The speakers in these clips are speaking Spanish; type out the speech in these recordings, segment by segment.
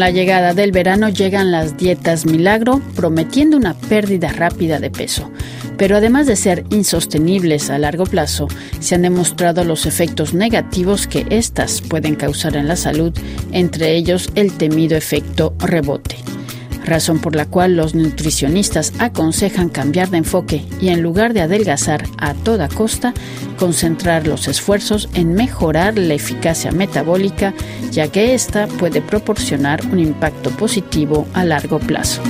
la llegada del verano llegan las dietas milagro, prometiendo una pérdida rápida de peso. Pero además de ser insostenibles a largo plazo, se han demostrado los efectos negativos que éstas pueden causar en la salud, entre ellos el temido efecto rebote razón por la cual los nutricionistas aconsejan cambiar de enfoque y en lugar de adelgazar a toda costa, concentrar los esfuerzos en mejorar la eficacia metabólica, ya que ésta puede proporcionar un impacto positivo a largo plazo.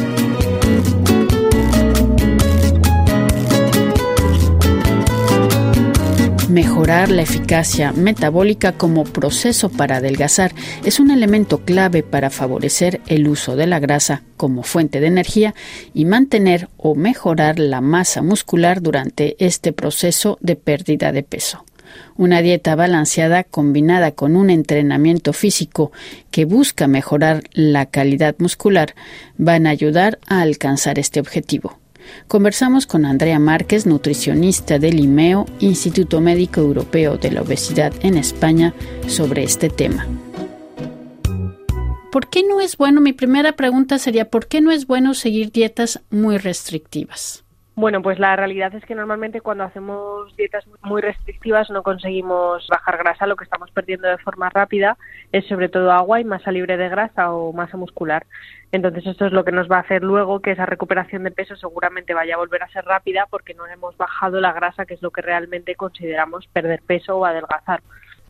Mejorar la eficacia metabólica como proceso para adelgazar es un elemento clave para favorecer el uso de la grasa como fuente de energía y mantener o mejorar la masa muscular durante este proceso de pérdida de peso. Una dieta balanceada combinada con un entrenamiento físico que busca mejorar la calidad muscular van a ayudar a alcanzar este objetivo. Conversamos con Andrea Márquez, nutricionista del IMEO, Instituto Médico Europeo de la Obesidad en España, sobre este tema. ¿Por qué no es bueno? Mi primera pregunta sería, ¿por qué no es bueno seguir dietas muy restrictivas? Bueno, pues la realidad es que normalmente cuando hacemos dietas muy restrictivas no conseguimos bajar grasa, lo que estamos perdiendo de forma rápida es sobre todo agua y masa libre de grasa o masa muscular. Entonces esto es lo que nos va a hacer luego que esa recuperación de peso seguramente vaya a volver a ser rápida porque no hemos bajado la grasa, que es lo que realmente consideramos perder peso o adelgazar.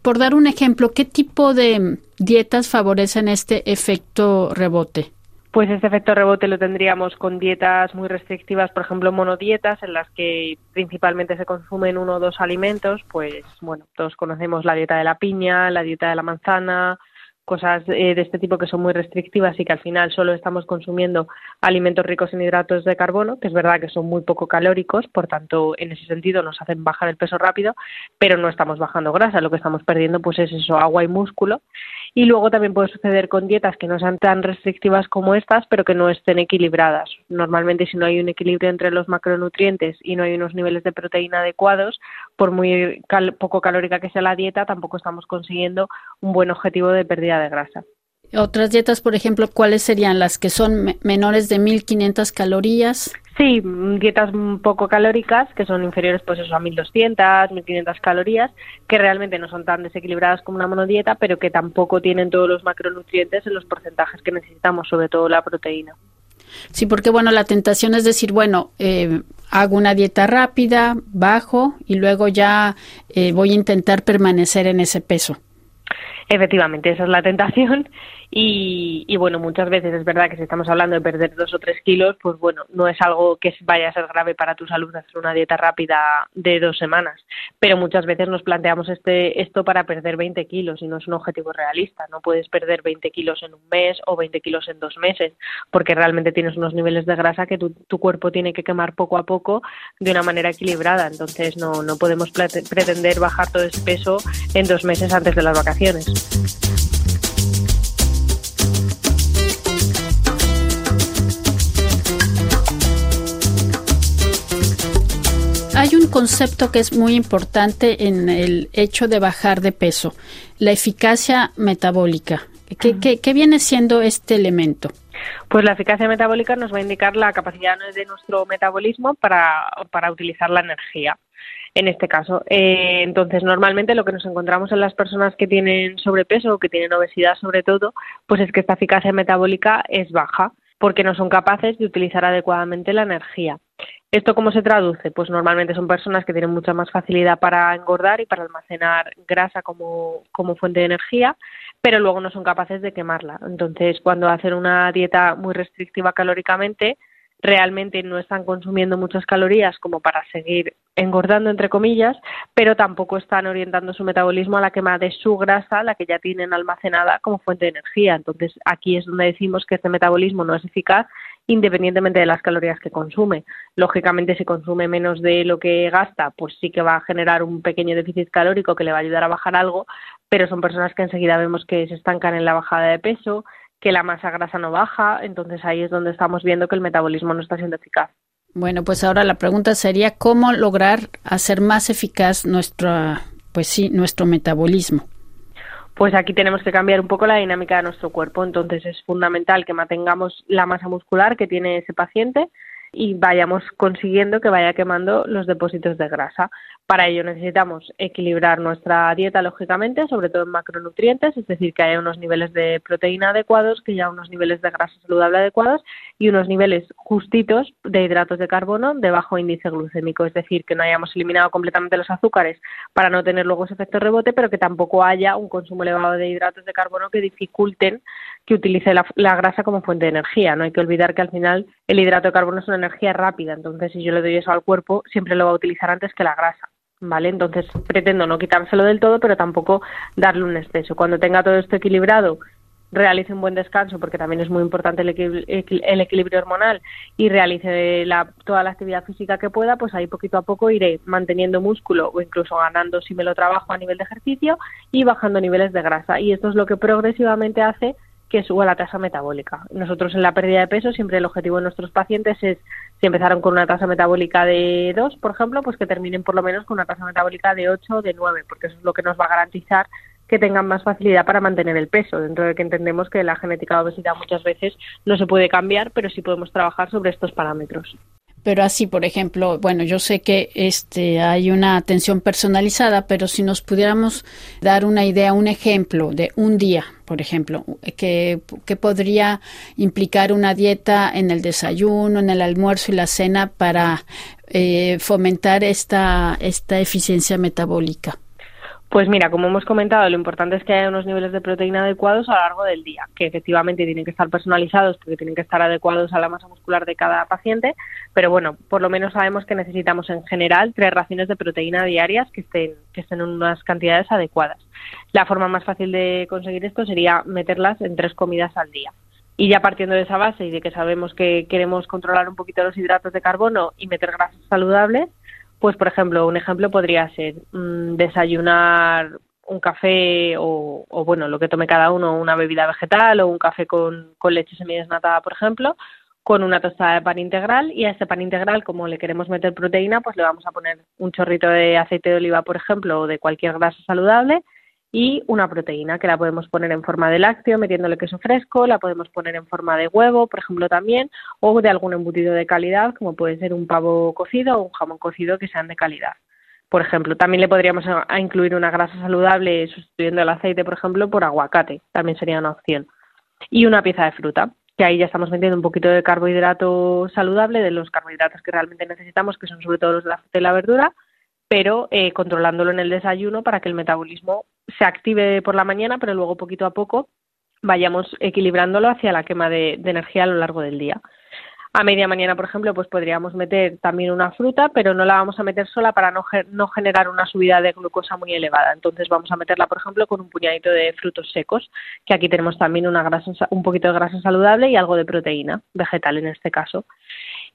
Por dar un ejemplo, ¿qué tipo de dietas favorecen este efecto rebote? Pues este efecto rebote lo tendríamos con dietas muy restrictivas, por ejemplo, monodietas, en las que principalmente se consumen uno o dos alimentos, pues bueno, todos conocemos la dieta de la piña, la dieta de la manzana, cosas eh, de este tipo que son muy restrictivas y que al final solo estamos consumiendo alimentos ricos en hidratos de carbono, que es verdad que son muy poco calóricos, por tanto, en ese sentido nos hacen bajar el peso rápido, pero no estamos bajando grasa, lo que estamos perdiendo pues es eso, agua y músculo. Y luego también puede suceder con dietas que no sean tan restrictivas como estas, pero que no estén equilibradas. Normalmente si no hay un equilibrio entre los macronutrientes y no hay unos niveles de proteína adecuados, por muy poco calórica que sea la dieta, tampoco estamos consiguiendo un buen objetivo de pérdida de grasa. Otras dietas, por ejemplo, ¿cuáles serían las que son menores de 1500 calorías? Sí, mm, dietas poco calóricas, que son inferiores pues eso, a 1200, 1500 calorías, que realmente no son tan desequilibradas como una monodieta, pero que tampoco tienen todos los macronutrientes en los porcentajes que necesitamos, sobre todo la proteína. Sí, porque bueno, la tentación es decir, bueno, eh, hago una dieta rápida, bajo y luego ya eh, voy a intentar permanecer en ese peso. Efectivamente, esa es la tentación y, bueno, muchas veces es verdad que si estamos hablando de perder dos o tres kilos, pues bueno, no es algo que vaya a ser grave para tu salud hacer una dieta rápida de dos semanas, pero muchas veces nos planteamos este, esto para perder 20 kilos y no es un objetivo realista. No puedes perder 20 kilos en un mes o 20 kilos en dos meses, porque realmente tienes unos niveles de grasa que tu, tu cuerpo tiene que quemar poco a poco de una manera equilibrada. Entonces no, no podemos pretender bajar todo ese peso en dos meses antes de las vacaciones. Hay un concepto que es muy importante en el hecho de bajar de peso, la eficacia metabólica. ¿Qué, viene siendo este elemento? Pues la eficacia metabólica nos va a indicar la capacidad de nuestro metabolismo para, para utilizar la energía en este caso. Eh, entonces, normalmente lo que nos encontramos en las personas que tienen sobrepeso o que tienen obesidad sobre todo, pues es que esta eficacia metabólica es baja porque no son capaces de utilizar adecuadamente la energía. ¿Esto cómo se traduce? Pues normalmente son personas que tienen mucha más facilidad para engordar y para almacenar grasa como, como fuente de energía, pero luego no son capaces de quemarla. Entonces, cuando hacen una dieta muy restrictiva calóricamente, realmente no están consumiendo muchas calorías como para seguir engordando, entre comillas, pero tampoco están orientando su metabolismo a la quema de su grasa, la que ya tienen almacenada como fuente de energía. Entonces, aquí es donde decimos que este metabolismo no es eficaz independientemente de las calorías que consume. Lógicamente, si consume menos de lo que gasta, pues sí que va a generar un pequeño déficit calórico que le va a ayudar a bajar algo, pero son personas que enseguida vemos que se estancan en la bajada de peso, que la masa grasa no baja, entonces ahí es donde estamos viendo que el metabolismo no está siendo eficaz. Bueno, pues ahora la pregunta sería cómo lograr hacer más eficaz nuestro, pues sí, nuestro metabolismo. pues aquí tenemos que cambiar un poco la dinámica de nuestro cuerpo. Entonces es fundamental que mantengamos la masa muscular que tiene ese paciente y vayamos consiguiendo que vaya quemando los depósitos de grasa. Para ello necesitamos equilibrar nuestra dieta, lógicamente, sobre todo en macronutrientes, es decir, que haya unos niveles de proteína adecuados, que haya unos niveles de grasa saludable adecuados y unos niveles justitos de hidratos de carbono de bajo índice glucémico, es decir, que no hayamos eliminado completamente los azúcares para no tener luego ese efecto rebote, pero que tampoco haya un consumo elevado de hidratos de carbono que dificulten que utilice la, la grasa como fuente de energía. No hay que olvidar que al final el hidrato de carbono es una energía rápida, entonces si yo le doy eso al cuerpo, siempre lo va a utilizar antes que la grasa. ¿vale? Entonces pretendo no quitárselo del todo, pero tampoco darle un exceso. Cuando tenga todo esto equilibrado, realice un buen descanso, porque también es muy importante el, equilibrio hormonal, y realice toda la actividad física que pueda, pues ahí poquito a poco iré manteniendo músculo o incluso ganando si me lo trabajo a nivel de ejercicio y bajando niveles de grasa. Y esto es lo que progresivamente hace que suba la tasa metabólica. Nosotros en la pérdida de peso siempre el objetivo de nuestros pacientes es si empezaron con una tasa metabólica de 2, por ejemplo, pues que terminen por lo menos con una tasa metabólica de 8 o de 9, porque eso es lo que nos va a garantizar que tengan más facilidad para mantener el peso, dentro de que entendemos que la genética de obesidad muchas veces no se puede cambiar, pero sí podemos trabajar sobre estos parámetros. Pero así, por ejemplo, bueno, yo sé que este hay una atención personalizada, pero si nos pudiéramos dar una idea, un ejemplo de un día, por ejemplo, que, podría implicar una dieta en el desayuno, en el almuerzo y la cena para eh, fomentar esta, esta eficiencia metabólica. Pues mira, como hemos comentado, lo importante es que haya unos niveles de proteína adecuados a lo largo del día, que efectivamente tienen que estar personalizados porque tienen que estar adecuados a la masa muscular de cada paciente, pero bueno, por lo menos sabemos que necesitamos en general tres raciones de proteína diarias que estén, que estén en unas cantidades adecuadas. La forma más fácil de conseguir esto sería meterlas en tres comidas al día. Y ya partiendo de esa base y de que sabemos que queremos controlar un poquito los hidratos de carbono y meter grasas saludables, pues, por ejemplo, un ejemplo podría ser mm, desayunar un café o, bueno, lo que tome cada uno, una bebida vegetal o un café con, con leche semidesnatada, por ejemplo, con una tostada de pan integral. Y a ese pan integral, como le queremos meter proteína, pues le vamos a poner un chorrito de aceite de oliva, por ejemplo, o de cualquier grasa saludable y una proteína que la podemos poner en forma de lácteo metiéndole queso fresco, la podemos poner en forma de huevo, por ejemplo, también, o de algún embutido de calidad, como puede ser un pavo cocido o un jamón cocido que sean de calidad. Por ejemplo, también le podríamos incluir una grasa saludable sustituyendo el aceite, por ejemplo, por aguacate, también sería una opción. Y una pieza de fruta, que ahí ya estamos metiendo un poquito de carbohidrato saludable, de los carbohidratos que realmente necesitamos, que son sobre todo los de la fruta y la verdura, pero eh, controlándolo en el desayuno para que el metabolismo se active por la mañana, pero luego poquito a poco vayamos equilibrándolo hacia la quema de, energía a lo largo del día. A media mañana, por ejemplo, pues podríamos meter también una fruta, pero no la vamos a meter sola para no, no, generar una subida de glucosa muy elevada. Entonces vamos a meterla, por ejemplo, con un puñadito de frutos secos, que aquí tenemos también una grasa, un poquito de grasa saludable y algo de proteína vegetal en este caso.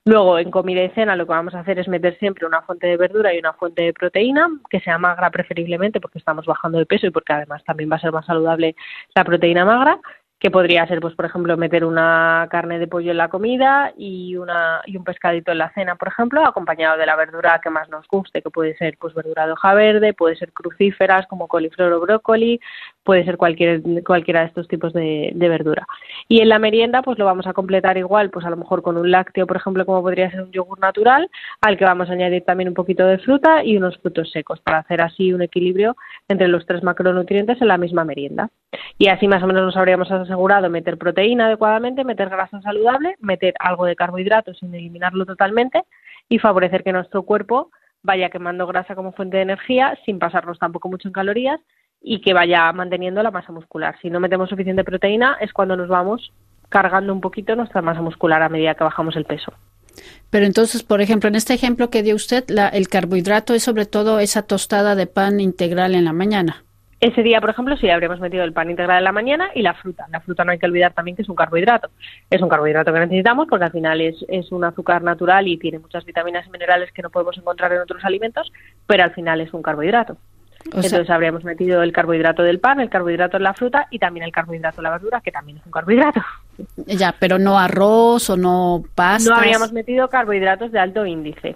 Luego, en comida y cena, lo que vamos a hacer es meter siempre una fuente de verdura y una fuente de proteína, que sea magra preferiblemente, porque estamos bajando de peso y porque además también va a ser más saludable la proteína magra que podría ser, pues, por ejemplo, meter una carne de pollo en la comida y, una, y un pescadito en la cena, por ejemplo, acompañado de la verdura que más nos guste, que puede ser, pues, verdura de hoja verde, puede ser crucíferas como coliflor o brócoli, puede ser cualquier, cualquiera de estos tipos de, de, verdura. Y en la merienda, pues, lo vamos a completar igual, pues, a lo mejor con un lácteo, por ejemplo, como podría ser un yogur natural, al que vamos a añadir también un poquito de fruta y unos frutos secos, para hacer así un equilibrio entre los tres macronutrientes en la misma merienda. Y así más o menos nos habríamos asegurado meter proteína adecuadamente, meter grasa saludable, meter algo de carbohidrato sin eliminarlo totalmente y favorecer que nuestro cuerpo vaya quemando grasa como fuente de energía sin pasarnos tampoco mucho en calorías y que vaya manteniendo la masa muscular. Si no metemos suficiente proteína es cuando nos vamos cargando un poquito nuestra masa muscular a medida que bajamos el peso. Pero entonces, por ejemplo, en este ejemplo que dio usted, la, el carbohidrato es sobre todo esa tostada de pan integral en la mañana. Ese día, por ejemplo, sí habríamos metido el pan integral en la mañana y la fruta. La fruta no hay que olvidar también que es un carbohidrato. Es un carbohidrato que necesitamos porque al final es, es un azúcar natural y tiene muchas vitaminas y minerales que no podemos encontrar en otros alimentos, pero al final es un carbohidrato. Entonces habríamos metido el carbohidrato del pan, el carbohidrato en la fruta y también el carbohidrato en la verdura, que también es un carbohidrato. Ya, pero no arroz o no pasta. No habríamos metido carbohidratos de alto índice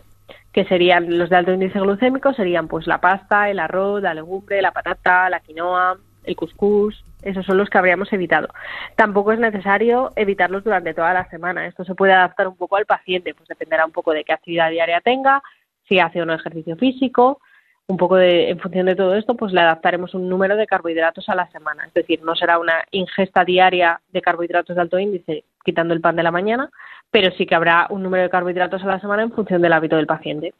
que serían los de alto índice glucémico, serían pues la pasta, el arroz, la legumbre, la patata, la quinoa, el cuscús, esos son los que habríamos evitado. Tampoco es necesario evitarlos durante toda la semana. Esto se puede adaptar un poco al paciente, pues dependerá un poco de qué actividad diaria tenga, si hace o no ejercicio físico, un poco de, en función de todo esto, pues le adaptaremos un número de carbohidratos a la semana. Es decir, no será una ingesta diaria de carbohidratos de alto índice, quitando el pan de la mañana, pero sí que habrá un número de carbohidratos a la semana en función del hábito del paciente.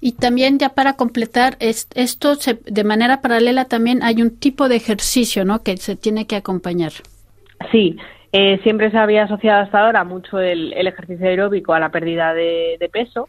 Y también ya para completar esto, de manera paralela también hay un tipo de ejercicio, ¿no? Que se tiene que acompañar. Sí, eh, siempre se había asociado hasta ahora mucho el, ejercicio aeróbico a la pérdida de, peso,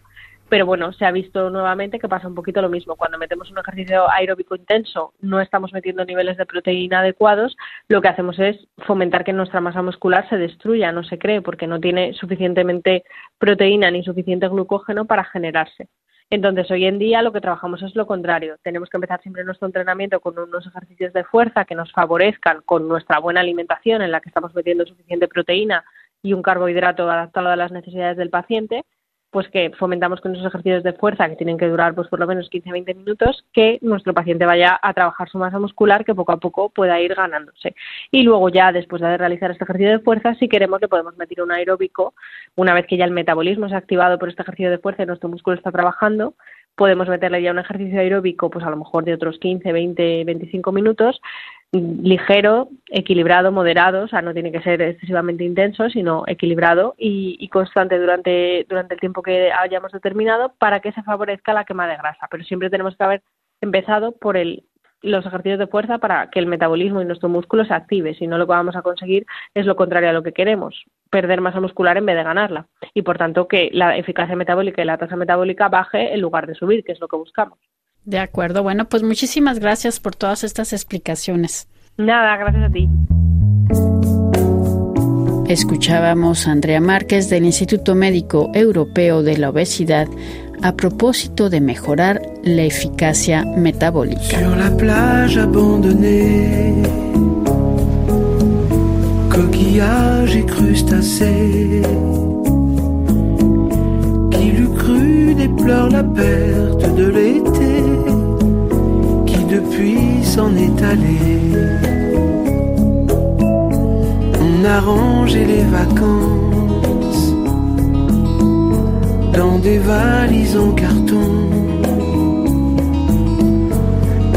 pero bueno, se ha visto nuevamente que pasa un poquito lo mismo. Cuando metemos un ejercicio aeróbico intenso, no estamos metiendo niveles de proteína adecuados, lo que hacemos es fomentar que nuestra masa muscular se destruya, no se cree, porque no tiene suficientemente proteína ni suficiente glucógeno para generarse. Entonces, hoy en día lo que trabajamos es lo contrario. Tenemos que empezar siempre nuestro entrenamiento con unos ejercicios de fuerza que nos favorezcan con nuestra buena alimentación en la que estamos metiendo suficiente proteína y un carbohidrato adaptado a las necesidades del paciente pues que fomentamos con esos ejercicios de fuerza que tienen que durar pues por lo menos 15-20 minutos que nuestro paciente vaya a trabajar su masa muscular que poco a poco pueda ir ganándose. Y luego ya después de realizar este ejercicio de fuerza si queremos le podemos meter un aeróbico. Una vez que ya el metabolismo se ha activado por este ejercicio de fuerza y nuestro músculo está trabajando podemos meterle ya un ejercicio aeróbico pues a lo mejor de otros 15, 20, 25 minutos ligero, equilibrado, moderado, o sea, no tiene que ser excesivamente intenso, sino equilibrado y, constante durante, durante el tiempo que hayamos determinado para que se favorezca la quema de grasa. Pero siempre tenemos que haber empezado por el, los ejercicios de fuerza para que el metabolismo y nuestro músculo se active. Si no, lo que vamos a conseguir es lo contrario a lo que queremos, perder masa muscular en vez de ganarla. Y por tanto, que la eficacia metabólica y la tasa metabólica baje en lugar de subir, que es lo que buscamos. De acuerdo. Bueno, pues muchísimas gracias por todas estas explicaciones. Nada, gracias a ti. Escuchábamos a Andrea Márquez del Instituto Médico Europeo de la Obesidad a propósito de mejorar la eficacia metabólica. Sur la plage abandonnée, coquillages et crustacés, qui l'eût cru déplore la perte de depuis s'en est allé. On a rangé les vacances dans des valises en carton.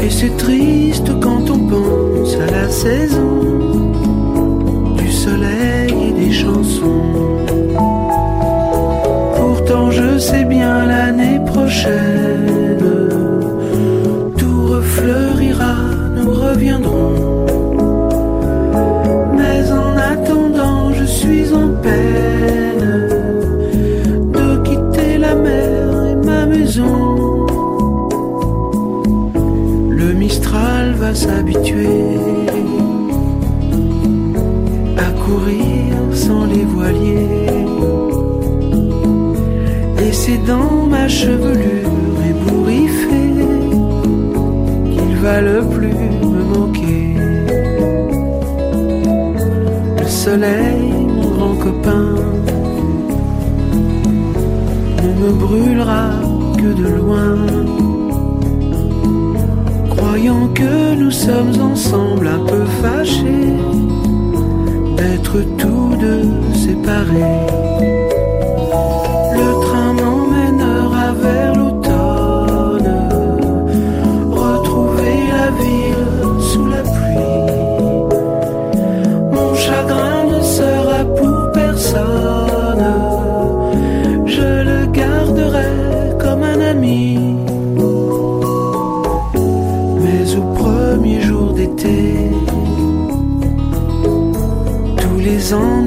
Et c'est triste quand on pense à la saison du soleil et des chansons. Pourtant je sais bien l'année prochaine, S'habituer à courir sans les voiliers. Et c'est dans ma chevelure ébouriffée qu'il va le plus me manquer. Le soleil copain ne me brûlera que de loin, croyant que nous sommes ensemble un peu fâchés d'être tous deux séparés. on